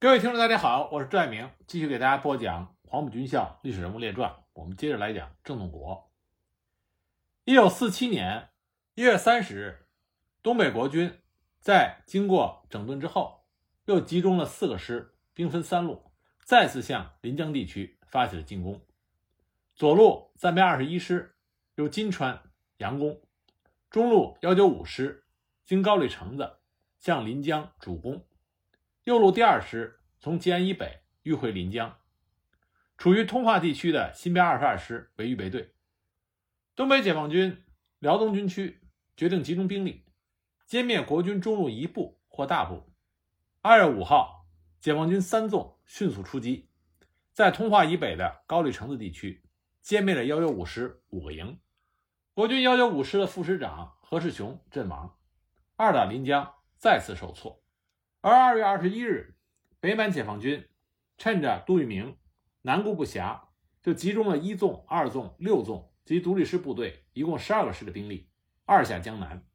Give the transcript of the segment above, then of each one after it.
各位听众，大家好，我是赵爱明，继续给大家播讲《黄埔军校历史人物列传》。我们接着来讲郑洞国。一九四七年一月三十日，东北国军在经过整顿之后，又集中了四个师，兵分三路，再次向临江地区发起了进攻。左路暂编二十一师由金川、杨公，中路幺九五师经高丽城子向临江主攻。右路第二师从吉安以北迂回临江，处于通化地区的新编二十二师为预备队。东北解放军辽东军区决定集中兵力，歼灭国军中路一部或大部。二月五号，解放军三纵迅速出击，在通化以北的高丽城子地区歼灭了幺九五师五个营，国军幺九五师的副师长何世雄阵亡。二打临江再次受挫。而二月二十一日，北满解放军趁着杜聿明南顾不暇，就集中了一纵、二纵、六纵及独立师部队，一共十二个师的兵力，二下江南，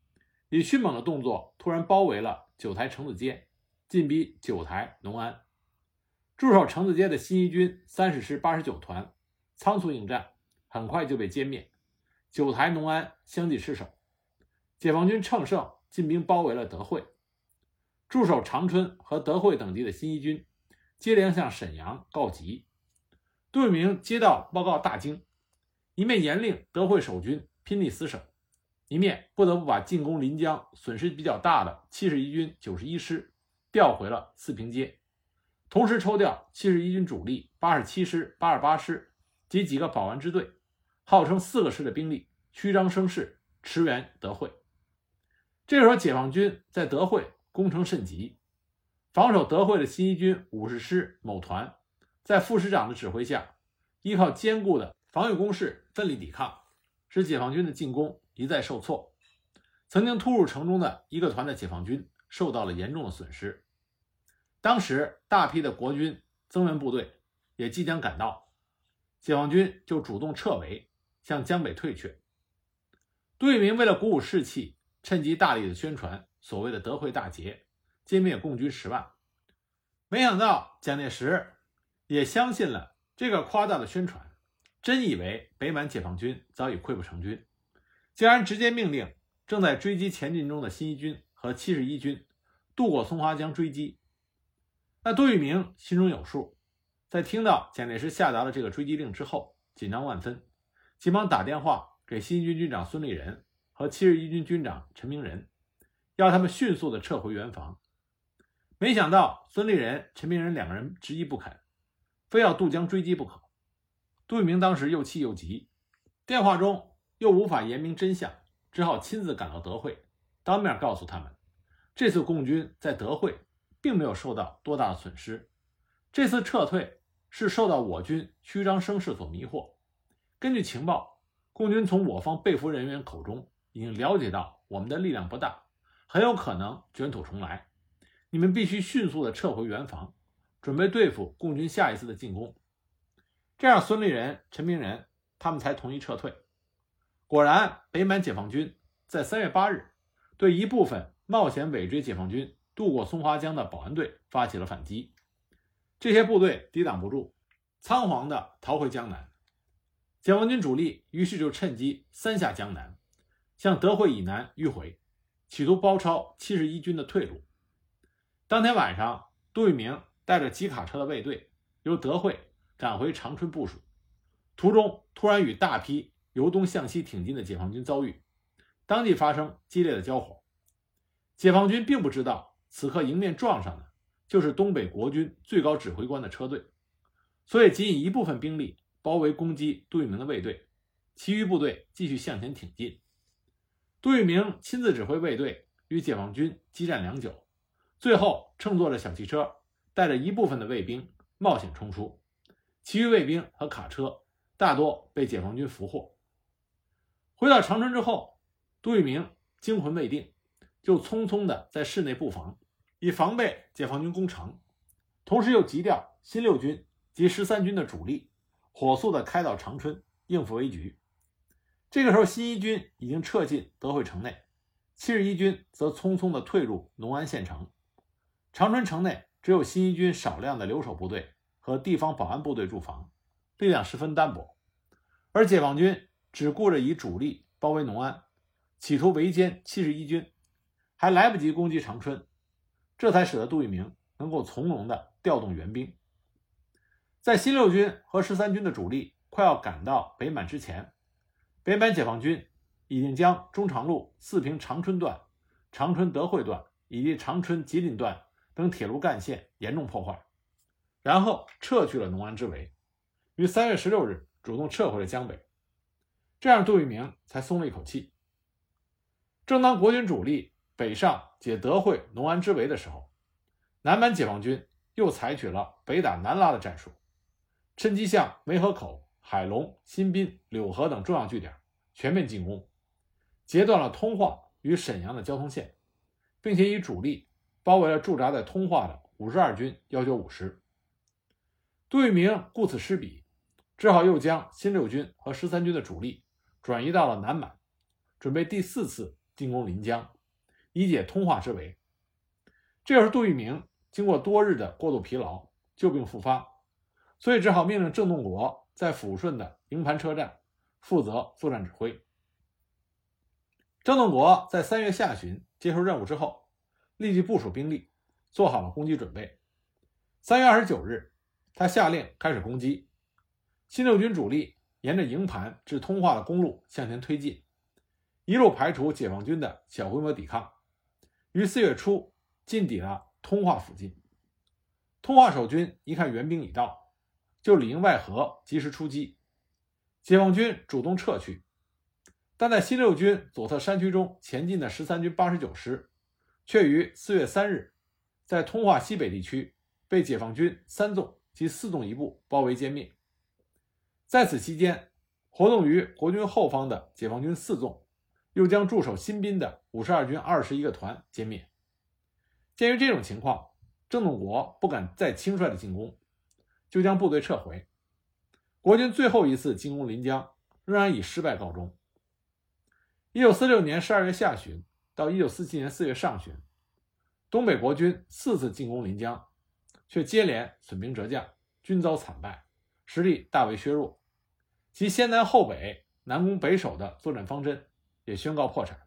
以迅猛的动作突然包围了九台城子街，进逼九台、农安。驻守城子街的新一军三十师八十九团仓促应战，很快就被歼灭，九台、农安相继失守。解放军乘胜进兵包围了德惠。驻守长春和德惠等地的新一军接连向沈阳告急，杜聿明接到报告大惊，一面严令德惠守军拼力死守，一面不得不把进攻临江损失比较大的七十一军九十一师调回了四平街，同时抽调七十一军主力八十七师、八十八师及几个保安支队，号称四个师的兵力，虚张声势驰援德惠。这时候，解放军在德惠。攻城甚急，防守德惠的新一军五十师某团，在副师长的指挥下，依靠坚固的防御工事奋力抵抗，使解放军的进攻一再受挫。曾经突入城中的一个团的解放军受到了严重的损失。当时大批的国军增援部队也即将赶到，解放军就主动撤围，向江北退却。杜聿明为了鼓舞士气，趁机大力的宣传。所谓的德惠大捷，歼灭共军十万，没想到蒋介石也相信了这个夸大的宣传，真以为北满解放军早已溃不成军，竟然直接命令正在追击前进中的新一军和七十一军渡过松花江追击。那杜聿明心中有数，在听到蒋介石下达了这个追击令之后，紧张万分，急忙打电话给新一军军长孙立人和七十一军军长陈明仁。要他们迅速的撤回原防，没想到孙立人、陈明仁两个人执意不肯，非要渡江追击不可。杜聿明当时又气又急，电话中又无法言明真相，只好亲自赶到德惠，当面告诉他们，这次共军在德惠并没有受到多大的损失，这次撤退是受到我军虚张声势所迷惑。根据情报，共军从我方被俘人员口中已经了解到我们的力量不大。很有可能卷土重来，你们必须迅速的撤回原防，准备对付共军下一次的进攻。这样，孙立人、陈明仁他们才同意撤退。果然，北满解放军在三月八日对一部分冒险尾追解放军渡过松花江的保安队发起了反击，这些部队抵挡不住，仓皇的逃回江南。解放军主力于是就趁机三下江南，向德惠以南迂回。企图包抄七十一军的退路。当天晚上，杜聿明带着几卡车的卫队由德惠赶回长春部署，途中突然与大批由东向西挺进的解放军遭遇，当即发生激烈的交火。解放军并不知道，此刻迎面撞上的就是东北国军最高指挥官的车队，所以仅以一部分兵力包围攻击杜聿明的卫队，其余部队继续向前挺进。杜聿明亲自指挥卫队与解放军激战良久，最后乘坐着小汽车，带着一部分的卫兵冒险冲出，其余卫兵和卡车大多被解放军俘获。回到长春之后，杜聿明惊魂未定，就匆匆的在市内布防，以防备解放军攻城，同时又急调新六军及十三军的主力，火速的开到长春应付危局。这个时候，新一军已经撤进德惠城内，七十一军则匆匆地退入农安县城。长春城内只有新一军少量的留守部队和地方保安部队驻防，力量十分单薄。而解放军只顾着以主力包围农安，企图围歼七十一军，还来不及攻击长春，这才使得杜聿明能够从容地调动援兵。在新六军和十三军的主力快要赶到北满之前，北满解放军已经将中长路四平长春段、长春德惠段以及长春吉林段。等铁路干线严重破坏，然后撤去了农安之围，于三月十六日主动撤回了江北，这样杜聿明才松了一口气。正当国军主力北上解德惠、农安之围的时候，南满解放军又采取了北打南拉的战术，趁机向梅河口、海龙、新宾、柳河等重要据点全面进攻，截断了通化与沈阳的交通线，并且以主力。包围了驻扎在通化的五十二军幺九五师，杜聿明顾此失彼，只好又将新六军和十三军的主力转移到了南满，准备第四次进攻临江，以解通化之围。这又是杜聿明经过多日的过度疲劳，旧病复发，所以只好命令郑洞国在抚顺的营盘车站负责作战指挥。郑洞国在三月下旬接受任务之后。立即部署兵力，做好了攻击准备。三月二十九日，他下令开始攻击。新六军主力沿着营盘至通化的公路向前推进，一路排除解放军的小规模抵抗，于四月初进抵了通化附近。通化守军一看援兵已到，就里应外合，及时出击。解放军主动撤去，但在新六军左侧山区中前进的十三军八十九师。却于四月三日，在通化西北地区被解放军三纵及四纵一部包围歼灭。在此期间，活动于国军后方的解放军四纵又将驻守新宾的五十二军二十一个团歼灭。鉴于这种情况，郑洞国不敢再轻率的进攻，就将部队撤回。国军最后一次进攻临江，仍然以失败告终。一九四六年十二月下旬。到一九四七年四月上旬，东北国军四次进攻临江，却接连损兵折将，均遭惨败，实力大为削弱。其先南后北、南攻北守的作战方针也宣告破产。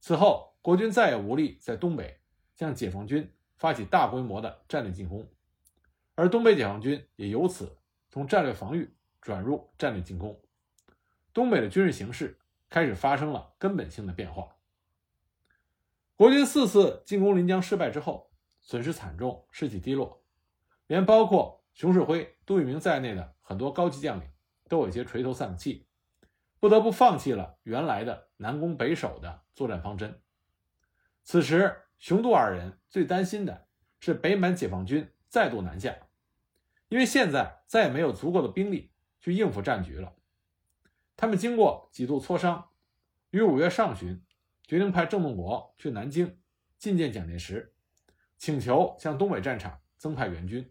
此后，国军再也无力在东北向解放军发起大规模的战略进攻，而东北解放军也由此从战略防御转入战略进攻。东北的军事形势开始发生了根本性的变化。国军四次进攻临江失败之后，损失惨重，士气低落，连包括熊式辉、杜聿明在内的很多高级将领都有些垂头丧气，不得不放弃了原来的南攻北守的作战方针。此时，熊杜二人最担心的是北满解放军再度南下，因为现在再也没有足够的兵力去应付战局了。他们经过几度磋商，于五月上旬。决定派郑洞国去南京觐见蒋介石，请求向东北战场增派援军。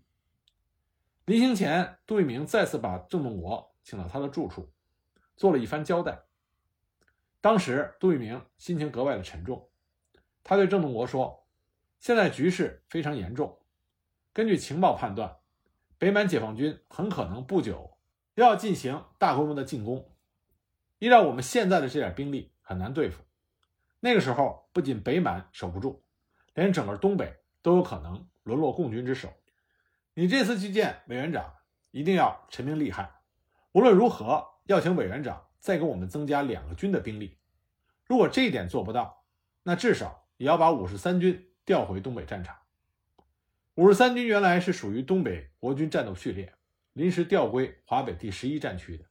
临行前，杜聿明再次把郑洞国请到他的住处，做了一番交代。当时，杜聿明心情格外的沉重，他对郑洞国说：“现在局势非常严重，根据情报判断，北满解放军很可能不久又要进行大规模的进攻。依照我们现在的这点兵力，很难对付。”那个时候，不仅北满守不住，连整个东北都有可能沦落共军之手。你这次去见委员长，一定要陈明利害。无论如何，要请委员长再给我们增加两个军的兵力。如果这一点做不到，那至少也要把五十三军调回东北战场。五十三军原来是属于东北国军战斗序列，临时调归华北第十一战区的。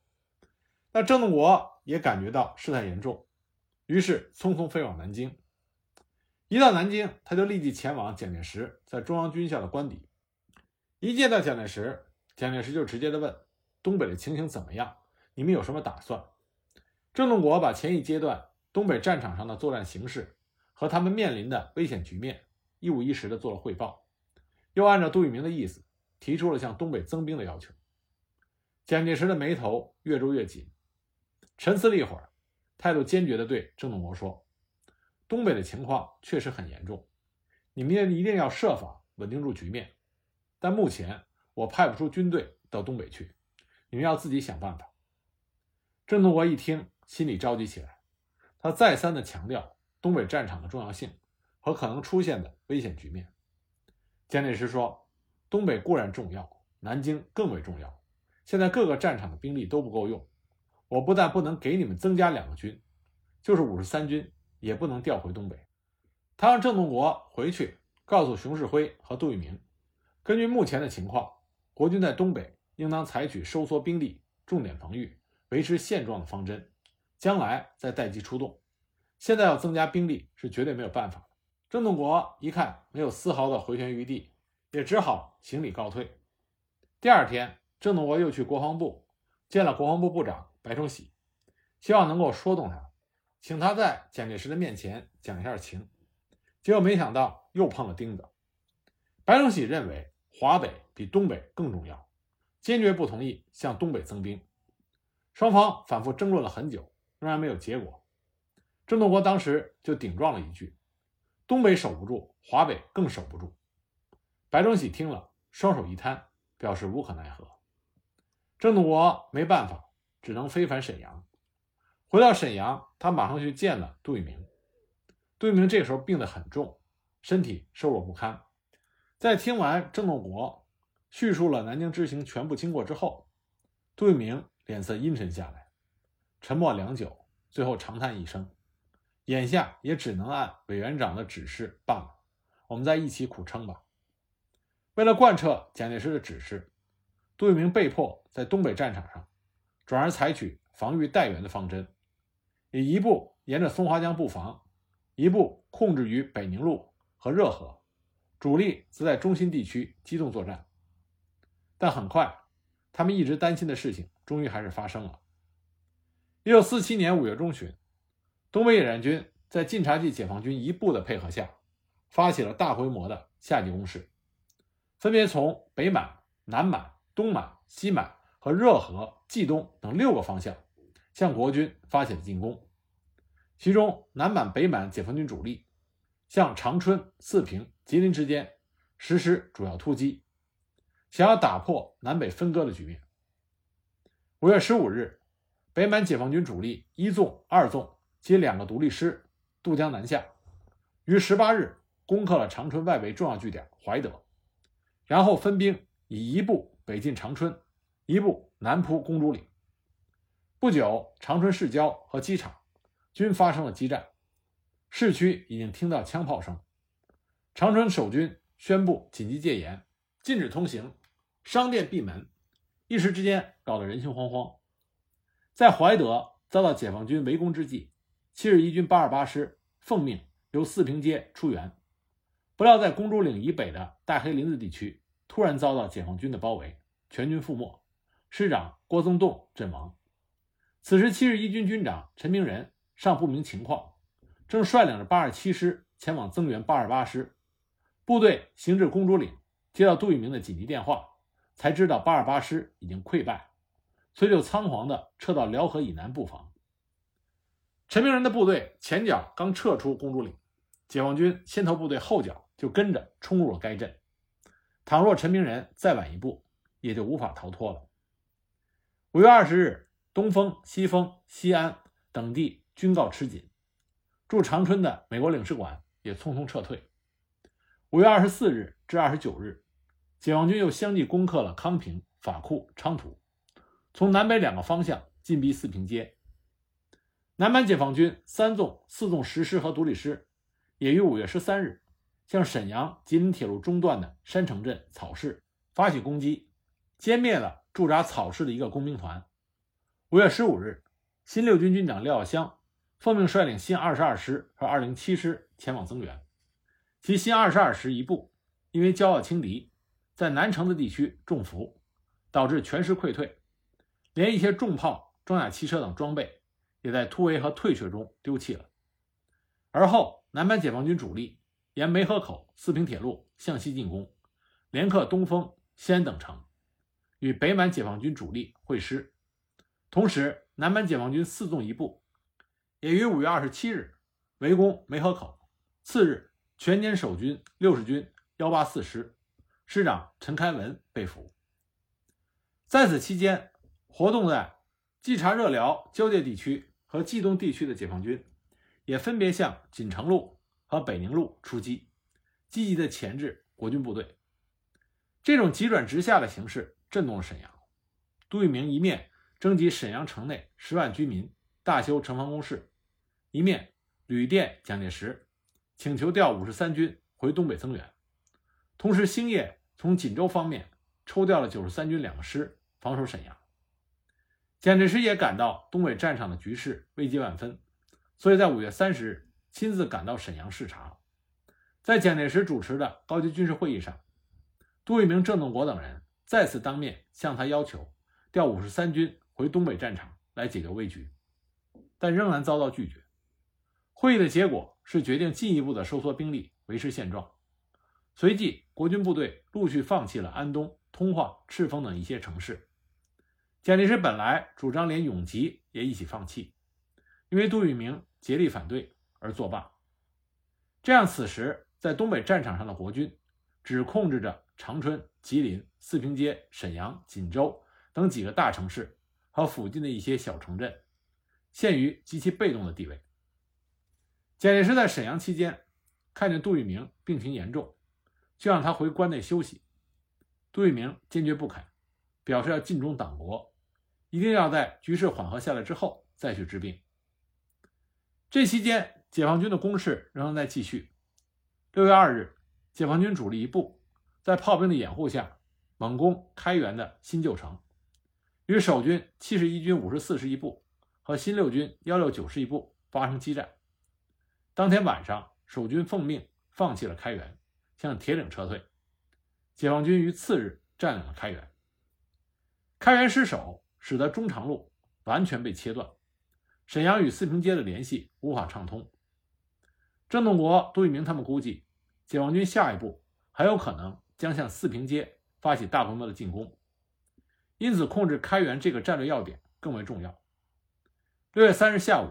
那郑洞国也感觉到事态严重。于是匆匆飞往南京。一到南京，他就立即前往蒋介石在中央军校的官邸。一见到蒋介石，蒋介石就直接的问：“东北的情形怎么样？你们有什么打算？”郑洞国把前一阶段东北战场上的作战形势和他们面临的危险局面一五一十的做了汇报，又按照杜聿明的意思提出了向东北增兵的要求。蒋介石的眉头越皱越紧，沉思了一会儿。态度坚决地对郑洞国说：“东北的情况确实很严重，你们也一定要设法稳定住局面，但目前我派不出军队到东北去，你们要自己想办法。郑洞国一听，心里着急起来，他再三的强调东北战场的重要性和可能出现的危险局面。蒋介石说：“东北固然重要，南京更为重要。现在各个战场的兵力都不够用，我不但不能给你们增加两个军，就是五十三军也不能调回东北。”他让郑洞国回去告诉熊式辉和杜聿明，根据目前的情况，国军在东北应当采取收缩兵力、重点防御。维持现状的方针，将来再待机出动。现在要增加兵力是绝对没有办法。郑洞国一看没有丝毫的回旋余地，也只好行礼告退。第二天，郑洞国又去国防部见了国防部部长白崇禧，希望能够说动他，请他在蒋介石的面前讲一下情。结果没想到又碰了钉子。白崇禧认为华北比东北更重要，坚决不同意向东北增兵。双方反复争论了很久，仍然没有结果。郑洞国当时就顶撞了一句：“东北守不住，华北更守不住。”白崇禧听了，双手一摊，表示无可奈何。郑洞国没办法，只能飞返沈阳。回到沈阳，他马上去见了杜聿明。杜聿明这时候病得很重，身体瘦弱不堪。在听完郑洞国叙述了南京之行全部经过之后，杜聿明。脸色阴沉下来，沉默良久，最后长叹一声：“眼下也只能按委员长的指示办了，我们再一起苦撑吧。”为了贯彻蒋介石的指示，杜聿明被迫在东北战场上转而采取防御待援的方针，以一部沿着松花江布防，一部控制于北宁路和热河，主力则在中心地区机动作战。但很快，他们一直担心的事情。终于还是发生了。一九四七年五月中旬，东北野战军在晋察冀解放军一部的配合下，发起了大规模的夏季攻势，分别从北满、南满、东满、西满和热河、冀东等六个方向向国军发起了进攻。其中，南满、北满解放军主力向长春、四平、吉林之间实施主要突击，想要打破南北分割的局面。五月十五日，北满解放军主力一纵、二纵及两个独立师渡江南下，于十八日攻克了长春外围重要据点怀德，然后分兵以一部北进长春，一部南扑公主岭。不久，长春市郊和机场均发生了激战，市区已经听到枪炮声。长春守军宣布紧急戒严，禁止通行，商店闭门。一时之间搞得人心惶惶，在怀德遭到解放军围攻之际，七十一军八十八师奉命由四平街出援，不料在公主岭以北的大黑林子地区突然遭到解放军的包围，全军覆没，师长郭增栋阵亡。此时，七十一军军长陈明仁尚不明情况，正率领着八十七师前往增援八十八师，部队行至公主岭，接到杜聿明的紧急电话。才知道八二八师已经溃败，所以就仓皇地撤到辽河以南布防。陈明仁的部队前脚刚撤出公主岭，解放军先头部队后脚就跟着冲入了该镇。倘若陈明仁再晚一步，也就无法逃脱了。五月二十日，东风、西风、西安等地军告吃紧，驻长春的美国领事馆也匆匆撤退。五月二十四日至二十九日。解放军又相继攻克了康平、法库、昌图，从南北两个方向进逼四平街。南满解放军三纵、四纵十师和独立师也于五月十三日向沈阳吉林铁路中段的山城镇草市发起攻击，歼灭了驻扎草市的一个工兵团。五月十五日，新六军军长廖耀湘奉命率领新二十二师和二零七师前往增援，其新二十二师一部因为骄傲轻敌。在南城的地区中伏，导致全师溃退，连一些重炮、装甲汽车等装备也在突围和退却中丢弃了。而后，南满解放军主力沿梅河口、四平铁路向西进攻，连克东风、西安等城，与北满解放军主力会师。同时，南满解放军四纵一部也于五月二十七日围攻梅河口。次日，全歼守军六十军幺八四师，师长陈开文被俘。在此期间，活动在冀察热辽交界地区和冀东地区的解放军，也分别向锦城路和北宁路出击，积极的钳制国军部队。这种急转直下的形势震动了沈阳。杜聿明一面征集沈阳城内十万居民，大修城防工事，一面旅电蒋介石，请求调五十三军回东北增援。同时，星夜从锦州方面抽调了九十三军两个师防守沈阳。蒋介石也感到东北战场的局势危机万分，所以在五月三十日亲自赶到沈阳视察。在蒋介石主持的高级军事会议上，杜聿明、郑洞国等人再次当面向他要求。调五十三军回东北战场来解决危局，但仍然遭到拒绝。会议的结果是决定进一步的收缩兵力，维持现状。随即，国军部队陆续放弃了安东、通化、赤峰等一些城市。蒋介石本来主张连永吉也一起放弃，因为杜聿明竭力反对而作罢。这样，此时在东北战场上的国军只控制着长春、吉林、四平街、沈阳、锦州。等几个大城市和附近的一些小城镇，陷于极其被动的地位。蒋介石在沈阳期间，看见杜聿明病情严重，就让他回关内休息。杜聿明坚决不肯，表示要尽忠党国，一定要在局势缓和下来之后再去治病。这期间，解放军的攻势仍然在继续。六月二日，解放军主力一部在炮兵的掩护下，猛攻开原的新旧城。与守军七十一军五十四师一部和新六军幺六九师一部发生激战。当天晚上，守军奉命放弃了开原，向铁岭撤退。解放军于次日占领了开原。开原失守，使得中长路完全被切断，沈阳与四平街的联系无法畅通。郑洞国、杜聿明他们估计，解放军下一步很有可能将向四平街发起大规模的进攻。因此，控制开原这个战略要点更为重要。六月三日下午，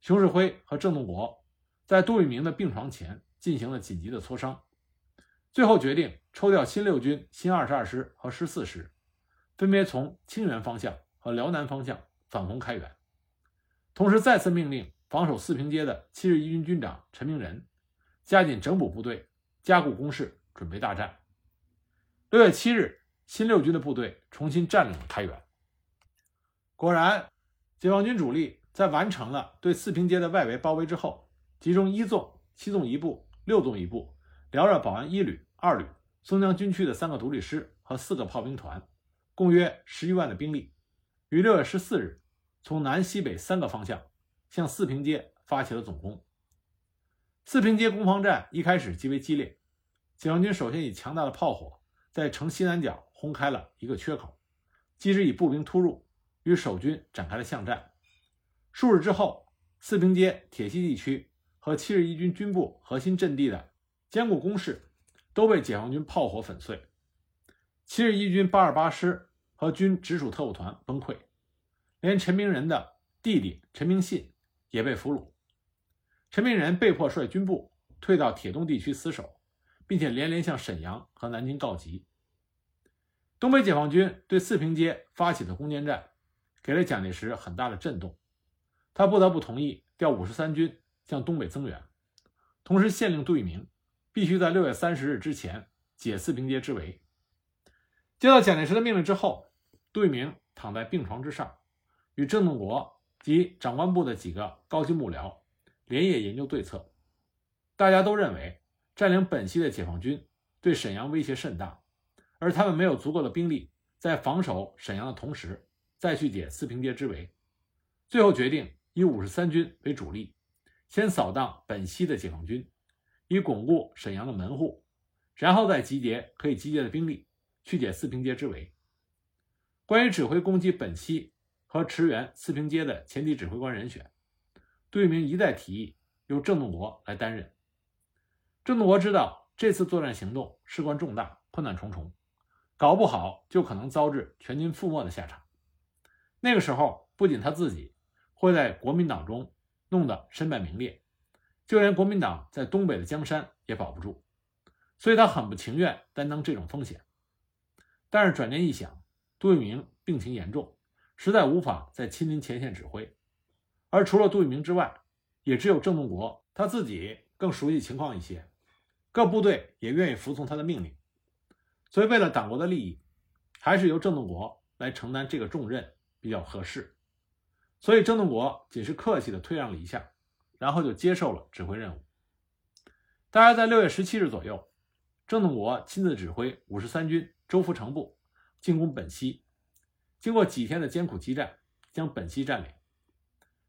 熊式辉和郑洞国在杜聿明的病床前进行了紧急的磋商，最后决定抽调新六军新二十二师和十四师，分别从清源方向和辽南方向反攻开原，同时再次命令防守四平街的七十一军军长陈明仁加紧整补部队，加固工事，准备大战。六月七日。新六军的部队重新占领了开原。果然，解放军主力在完成了对四平街的外围包围之后，集中一纵、七纵一部、六纵一部、辽热保安一旅、二旅、松江军区的三个独立师和四个炮兵团，共约十余万的兵力，于六月十四日从南西北三个方向向四平街发起了总攻。四平街攻防战一开始极为激烈，解放军首先以强大的炮火在城西南角。轰开了一个缺口，继之以步兵突入，与守军展开了巷战。数日之后，四平街、铁西地区和七十一军军部核心阵地的坚固工事都被解放军炮火粉碎。七十一军八二八师和军直属特务团崩溃，连陈明仁的弟弟陈明信也被俘虏。陈明仁被迫率军部退到铁东地区死守，并且连连向沈阳和南京告急。东北解放军对四平街发起的攻坚战，给了蒋介石很大的震动，他不得不同意调五十三军向东北增援，同时限令杜聿明必须在六月三十日之前解四平街之围。接到蒋介石的命令之后，杜聿明躺在病床之上，与郑洞国及长官部的几个高级幕僚连夜研究对策。大家都认为，占领本溪的解放军对沈阳威胁甚大。而他们没有足够的兵力，在防守沈阳的同时，再去解四平街之围。最后决定以五十三军为主力，先扫荡本溪的解放军，以巩固沈阳的门户，然后再集结可以集结的兵力去解四平街之围。关于指挥攻击本溪和驰援四平街的前敌指挥官人选，杜聿明一再提议由郑洞国来担任。郑洞国知道这次作战行动事关重大，困难重重。搞不好就可能遭致全军覆没的下场。那个时候，不仅他自己会在国民党中弄得身败名裂，就连国民党在东北的江山也保不住。所以他很不情愿担当这种风险。但是转念一想，杜聿明病情严重，实在无法再亲临前线指挥，而除了杜聿明之外，也只有郑洞国他自己更熟悉情况一些，各部队也愿意服从他的命令，所以为了党国的利益，还是由郑洞国来承担这个重任比较合适。所以郑洞国仅是客气的退让了一下，然后就接受了指挥任务。大约在六月十七日左右，郑洞国亲自指挥五十三军。周福成部进攻本溪，经过几天的艰苦激战，将本溪占领。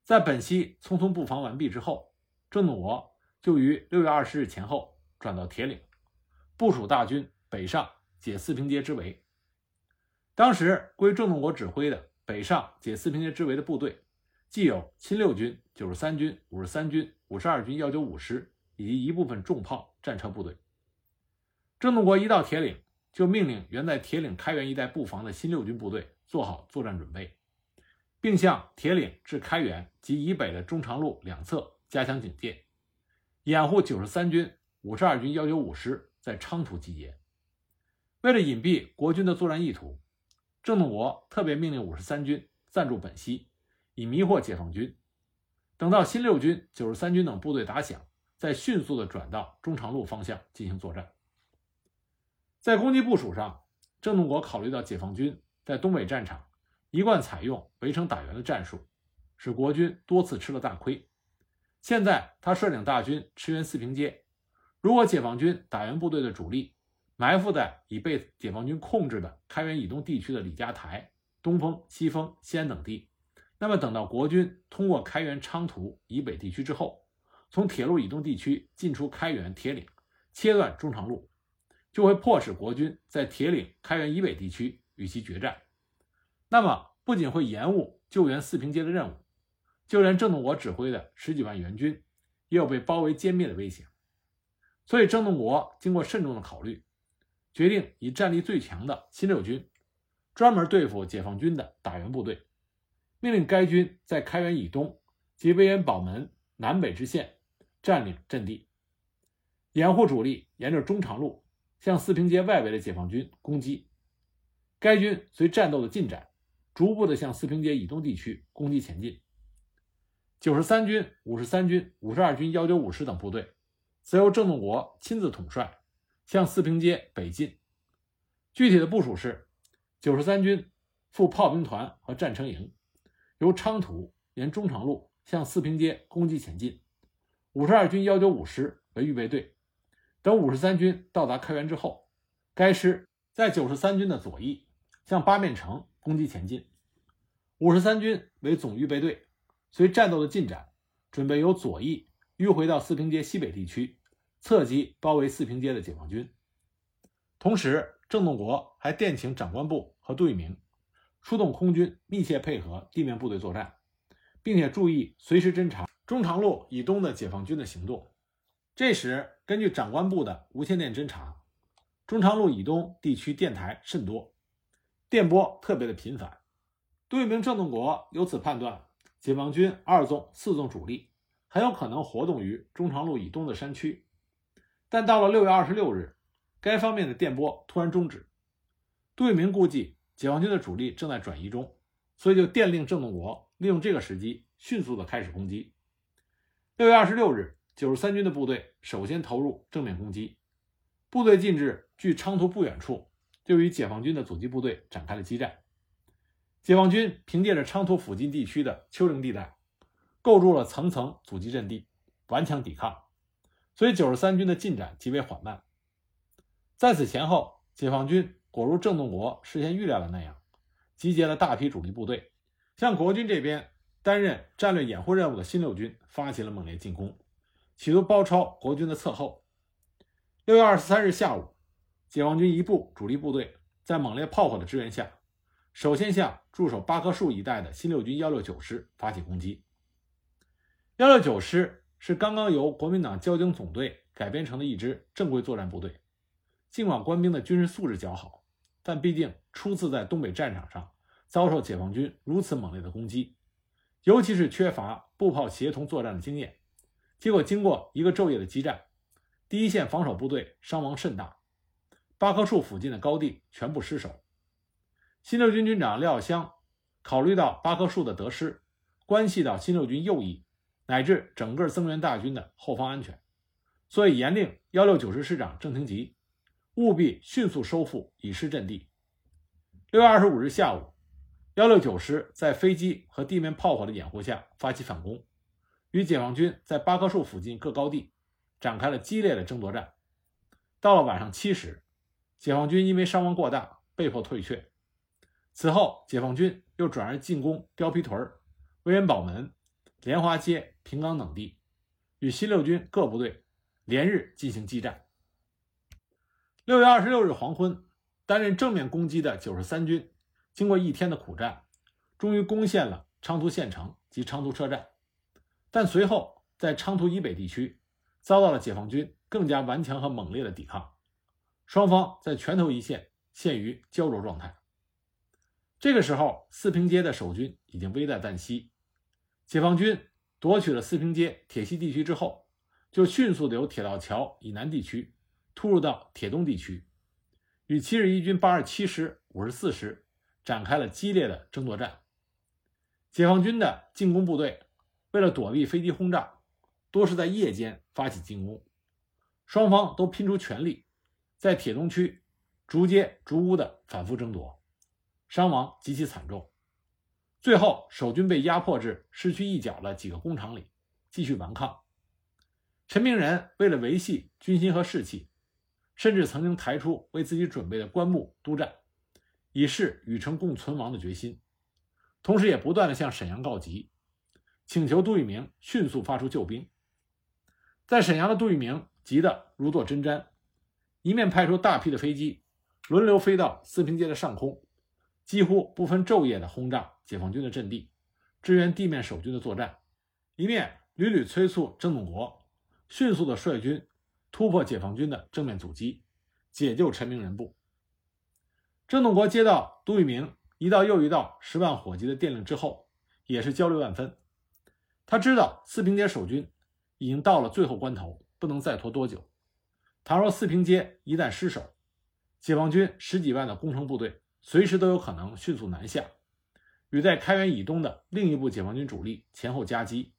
在本溪匆匆布防完毕之后，郑洞国就于六月二十日前后转到铁岭，部署大军北上解四平街之围。当时归郑洞国指挥的北上解四平街之围的部队，既有亲六军、九十三军、五十三军、五十二军幺九五师以及一部分重炮、战车部队。郑洞国一到铁岭。就命令原在铁岭开原一带布防的新六军部队做好作战准备，并向铁岭至开原及以北的中长路两侧加强警戒，掩护九十三军、五十二军幺九五师在昌图集结。为了隐蔽国军的作战意图，郑洞国特别命令五十三军暂驻本溪，以迷惑解放军。等到新六军、九十三军等部队打响，再迅速地转到中长路方向进行作战。在攻击部署上，郑洞国考虑到解放军在东北战场一贯采用围城打援的战术，使国军多次吃了大亏。现在他率领大军驰援四平街，如果解放军打援部队的主力埋伏在已被解放军控制的开原以东地区的李家台、东风、西风、西安等地，那么等到国军通过开原昌图以北地区之后，从铁路以东地区进出开原铁岭，切断中长路。就会迫使国军在铁岭开原以北地区与其决战，那么不仅会延误救援四平街的任务，就连郑洞国指挥的十几万援军也有被包围歼灭的危险。所以郑洞国经过慎重的考虑，决定以战力最强的新六军专门对付解放军的打援部队，命令该军在开原以东及威远堡门南北之线占领阵地，掩护主力沿着中长路。向四平街外围的解放军攻击，该军随战斗的进展，逐步的向四平街以东地区攻击前进。九十三军、五十三军、五十二军幺九五师等部队，则由郑洞国亲自统帅，向四平街北进。具体的部署是：九十三军副炮兵团和战车营，由昌图沿中长路向四平街攻击前进；五十二军幺九五师为预备队。等五十三军到达开原之后，该师在九十三军的左翼向八面城攻击前进。五十三军为总预备队，随战斗的进展，准备由左翼迂回到四平街西北地区，侧击包围四平街的解放军。同时，郑洞国还电请长官部和杜聿明出动空军密切配合地面部队作战，并且注意随时侦察中长路以东的解放军的行动。这时，根据长官部的无线电侦察，中长路以东地区电台甚多，电波特别的频繁。杜聿明、郑洞国由此判断，解放军二纵、四纵主力很有可能活动于中长路以东的山区。但到了六月二十六日，该方面的电波突然终止。杜聿明估计解放军的主力正在转移中，所以就电令郑洞国利用这个时机，迅速的开始攻击。六月二十六日。九十三军的部队首先投入正面攻击，部队进至距昌图不远处，就与解放军的阻击部队展开了激战。解放军凭借着昌图附近地区的丘陵地带，构筑了层层阻击阵地，顽强抵抗，所以九十三军的进展极为缓慢。在此前后，解放军果如郑洞国事先预料的那样，集结了大批主力部队，向国军这边担任战略掩护任务的新六军发起了猛烈进攻。企图包抄国军的侧后。六月二十三日下午，解放军一部主力部队在猛烈炮火的支援下，首先向驻守八棵树一带的新六军幺六九师发起攻击。幺六九师是刚刚由国民党交警总队改编成的一支正规作战部队，尽管官兵的军事素质较好，但毕竟初次在东北战场上遭受解放军如此猛烈的攻击，尤其是缺乏步炮协同作战的经验。结果，经过一个昼夜的激战，第一线防守部队伤亡甚大，八棵树附近的高地全部失守。新六军军长廖耀湘考虑到八棵树的得失关系到新六军右翼乃至整个增援大军的后方安全，所以严令幺六九师师长郑廷吉务必迅速收复已失阵地。六月二十五日下午，幺六九师在飞机和地面炮火的掩护下发起反攻，与解放军在八棵树附近各高地展开了激烈的争夺战。到了晚上七时，解放军因为伤亡过大，被迫退却。此后，解放军又转而进攻貂皮屯、威远堡门、莲花街、平岗等地，与新六军各部队连日进行激战。六月二十六日黄昏，担任正面攻击的九十三军，经过一天的苦战，终于攻陷了昌图县城及昌图车站，但随后在昌图以北地区遭到了解放军更加顽强和猛烈的抵抗，双方在拳头一线，陷于胶着状态。这个时候，四平街的守军已经危在旦夕。解放军夺取了四平街铁西地区之后，就迅速的由铁道桥以南地区突入到铁东地区，与七十一军八十七师、五十四师展开了激烈的争夺战。解放军的进攻部队为了躲避飞机轰炸，多是在夜间发起进攻，双方都拼出全力，在铁东区逐街逐屋的反复争夺。伤亡极其惨重，最后守军被压迫至失去一角的几个工厂里，继续顽抗。陈明仁为了维系军心和士气，甚至曾经抬出为自己准备的棺木督战，以示与城共存亡的决心。同时，也不断的向沈阳告急，请求杜聿明迅速发出救兵。在沈阳的杜聿明急得如坐针毡，一面派出大批的飞机轮流飞到四平街的上空。几乎不分昼夜地轰炸解放军的阵地，支援地面守军的作战，一面屡屡催促郑洞国迅速地率军突破解放军的正面阻击，解救陈明仁部。郑洞国接到杜聿明一道又一道十万火急的电令之后，也是焦虑万分。他知道四平街守军已经到了最后关头，不能再拖多久。倘若四平街一旦失守，解放军十几万的攻城部队。随时都有可能迅速南下，与在开原以东的另一部解放军主力前后夹击，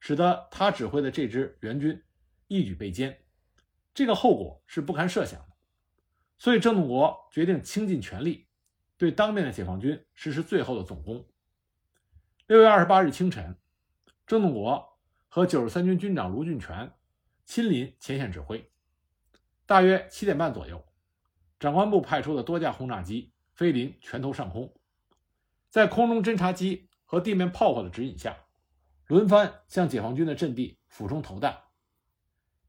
使得他指挥的这支援军一举被歼，这个后果是不堪设想的。所以郑洞国决定倾尽全力，对当面的解放军实施最后的总攻。六月二十八日清晨，郑洞国和九十三军军长卢俊全亲临前线指挥。大约七点半左右，长官部派出的多架轰炸机。飞临拳头上空，在空中侦察机和地面炮火的指引下，轮番向解放军的阵地俯冲投弹。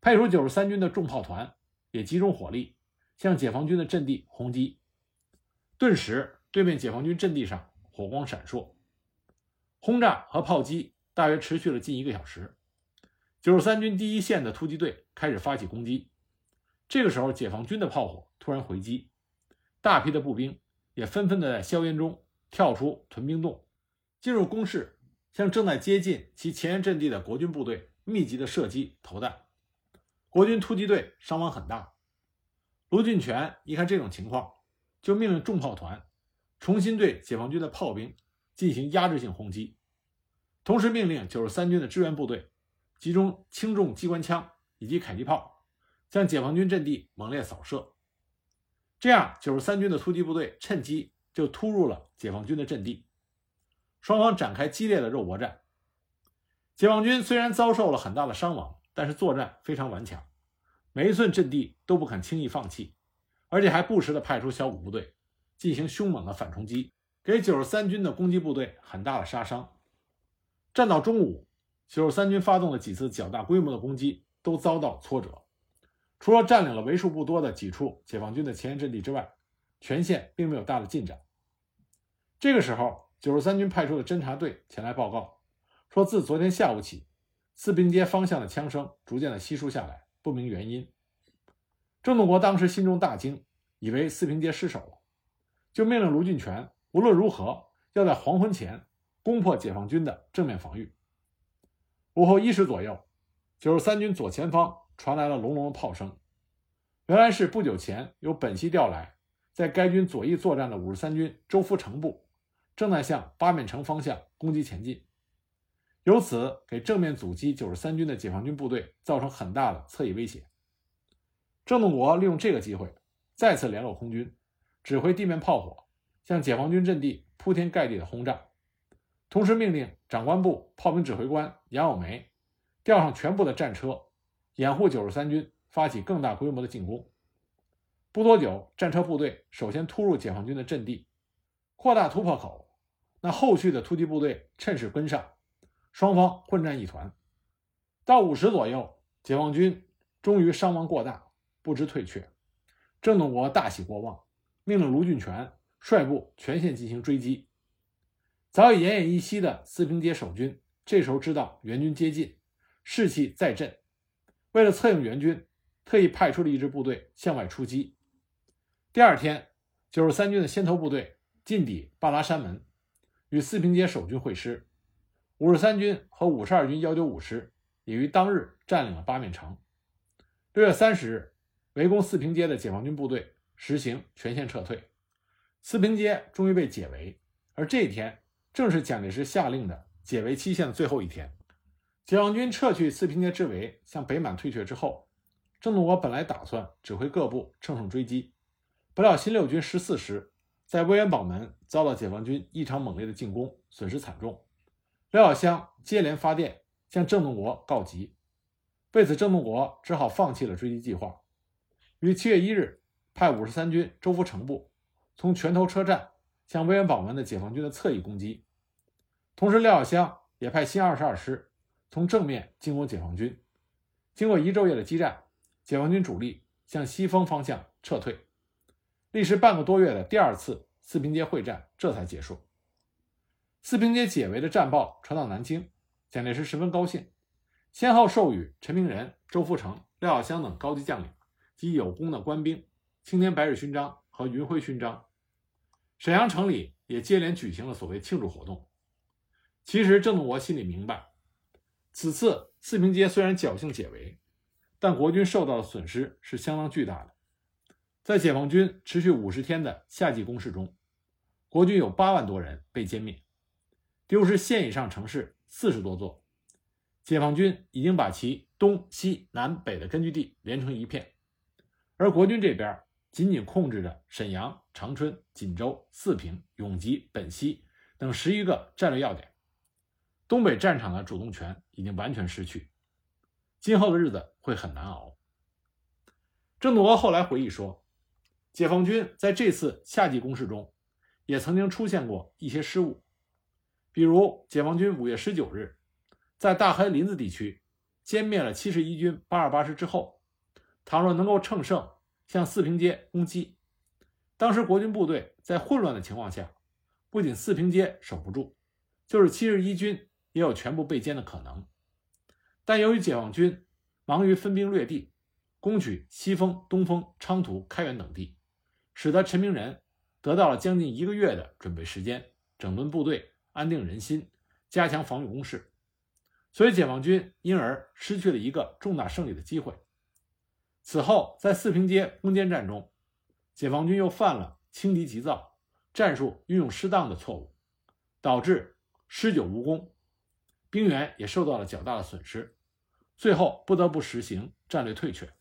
派出九十三军的重炮团也集中火力向解放军的阵地轰击。顿时，对面解放军阵地上火光闪烁。轰炸和炮击大约持续了近一个小时。九十三军第一线的突击队开始发起攻击。这个时候，解放军的炮火突然回击，大批的步兵。也纷纷的在硝烟中跳出屯兵洞，进入工事，向正在接近其前沿阵地的国军部队密集的射击投弹。国军突击队伤亡很大。卢俊全一看这种情况，就命令重炮团重新对解放军的炮兵进行压制性轰击，同时命令九十三军的支援部队集中轻重机关枪以及迫击炮，向解放军阵地猛烈扫射。这样，九十三军的突击部队趁机就突入了解放军的阵地，双方展开激烈的肉搏战。解放军虽然遭受了很大的伤亡，但是作战非常顽强，每一寸阵地都不肯轻易放弃，而且还不时的派出小股部队进行凶猛的反冲击，给九十三军的攻击部队很大的杀伤。战到中午，九十三军发动了几次较大规模的攻击，都遭到挫折。除了占领了为数不多的几处解放军的前沿阵地之外，全线并没有大的进展。这个时候，九十三军派出的侦察队前来报告，说自昨天下午起，四平街方向的枪声逐渐的稀疏下来，不明原因。郑洞国当时心中大惊，以为四平街失守了，就命令卢俊全无论如何要在黄昏前攻破解放军的正面防御。午后一时左右，九十三军左前方。传来了隆隆的炮声，原来是不久前由本溪调来，在该军左翼作战的五十三军周福成部，正在向八面城方向攻击前进，由此给正面阻击九十三军的解放军部队造成很大的侧翼威胁。郑洞国利用这个机会，再次联络空军，指挥地面炮火向解放军阵地铺天盖地的轰炸，同时命令长官部炮兵指挥官杨友梅调上全部的战车。掩护九十三军发起更大规模的进攻。不多久，战车部队首先突入解放军的阵地，扩大突破口。那后续的突击部队趁势跟上，双方混战一团。到午时左右，解放军终于伤亡过大，不知退却。郑洞国大喜过望，命令卢俊全率部全线进行追击。早已奄奄一息的四平街守军这时候知道援军接近，士气再振。为了策应援军，特意派出了一支部队向外出击。第二天，九十三军的先头部队进抵巴拉山门，与四平街守军会师。五十三军和五十二军幺九五师也于当日占领了八面城。六月三十日，围攻四平街的解放军部队实行全线撤退，四平街终于被解围。而这一天正是蒋介石下令的解围期限的最后一天。解放军撤去四平街之围，向北满退却之后，郑洞国本来打算指挥各部乘胜追击，不料新六军十四师在威远堡门遭到解放军异常猛烈的进攻，损失惨重。廖耀湘接连发电向郑洞国告急，为此郑洞国只好放弃了追击计划，于七月一日派五十三军周福成部从拳头车站向威远堡门的解放军的侧翼攻击，同时廖耀湘也派新二十二师。从正面进攻解放军，经过一昼夜的激战，解放军主力向西风方向撤退。历时半个多月的第二次四平街会战这才结束。四平街解围的战报传到南京，蒋介石十分高兴，先后授予陈明仁、周福成、廖耀湘等高级将领及有功的官兵青天白日勋章和云辉勋章。沈阳城里也接连举行了所谓庆祝活动。其实郑洞国心里明白。此次四平街虽然侥幸解围，但国军受到的损失是相当巨大的。在解放军持续五十天的夏季攻势中，国军有八万多人被歼灭，丢失县以上城市四十多座。解放军已经把其东西南北的根据地连成一片，而国军这边仅仅控制着沈阳、长春、锦州、四平、永吉、本溪等十余个战略要点。东北战场的主动权已经完全失去，今后的日子会很难熬。郑洞国后来回忆说，解放军在这次夏季攻势中，也曾经出现过一些失误，比如解放军五月十九日在大黑林子地区歼灭了七十一军八二八师之后，倘若能够乘胜向四平街攻击，当时国军部队在混乱的情况下，不仅四平街守不住，就是七十一军。也有全部被歼的可能，但由于解放军忙于分兵略地，攻取西丰、东丰、昌图、开原等地，使得陈明仁得到了将近一个月的准备时间，整顿部队、安定人心、加强防御工事，所以解放军因而失去了一个重大胜利的机会。此后，在四平街攻坚战中，解放军又犯了轻敌急躁、战术运用失当的错误，导致失久无功。兵员也受到了较大的损失，最后不得不实行战略退却。